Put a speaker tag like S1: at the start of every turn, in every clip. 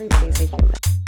S1: every favorite human.
S2: Né?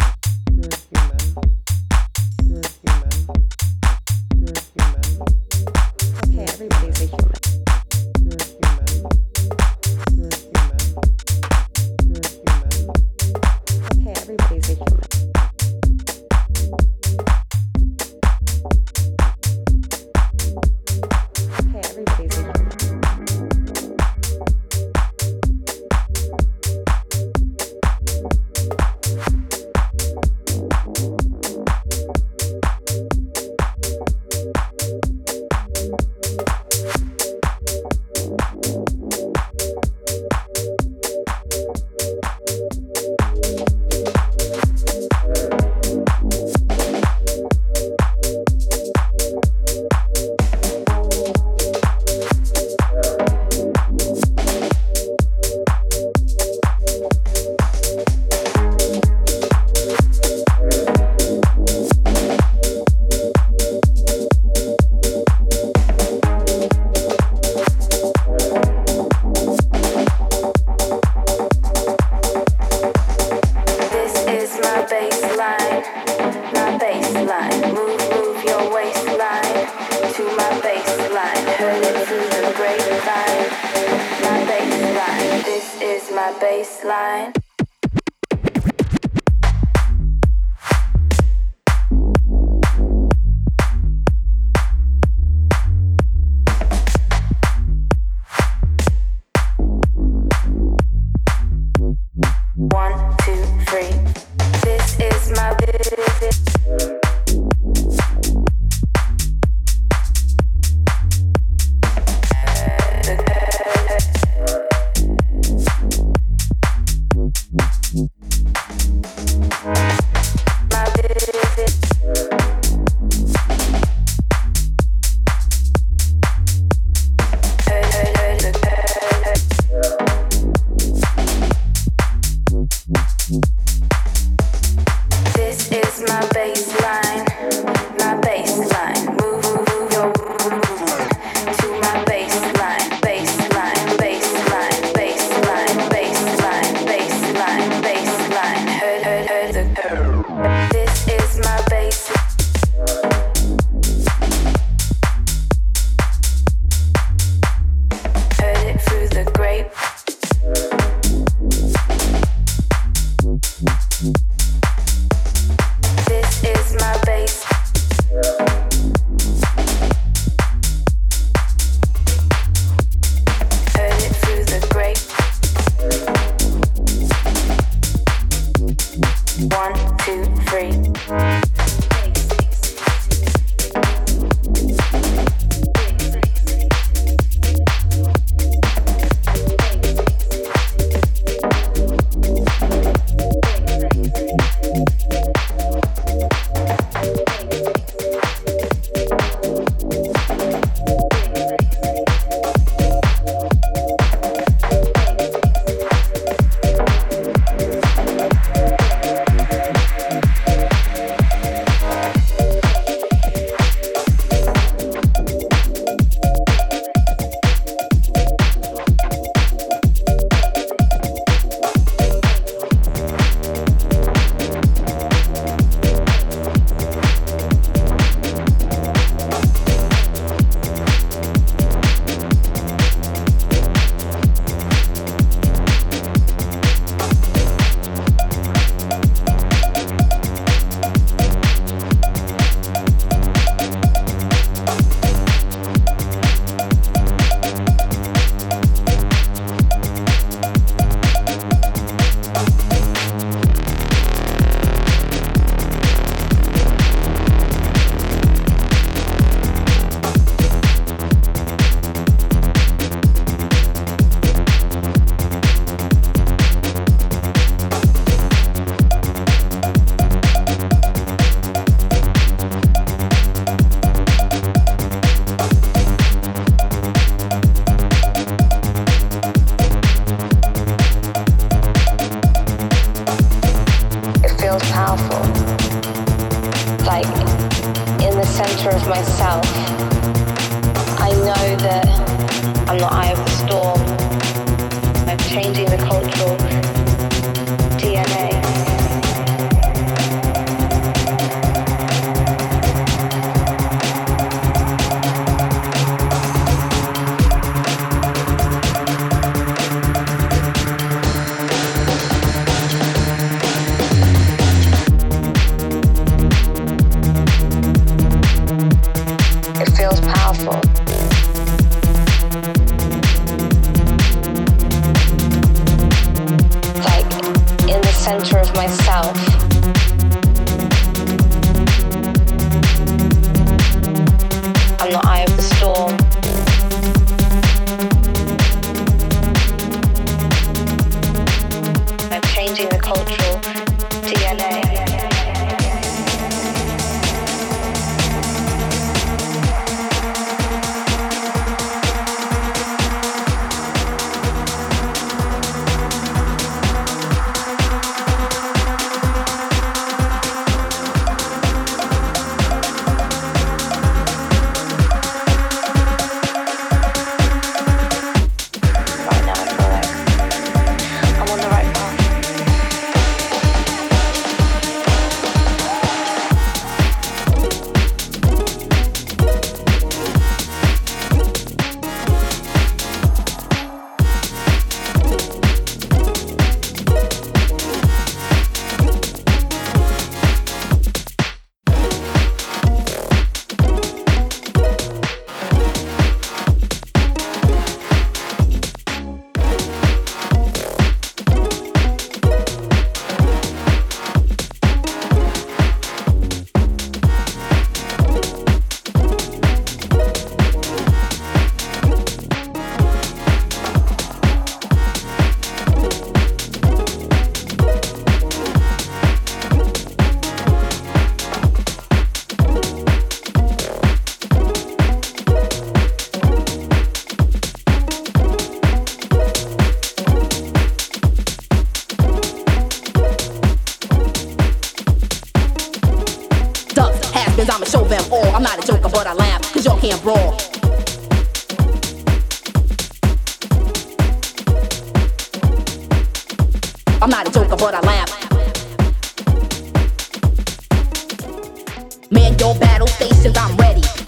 S2: your
S3: battle stations, I'm ready.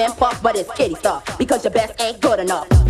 S3: and puff, but it's kitty stuff because your best ain't good enough.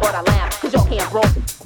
S3: but I laugh, cause y'all can't grow.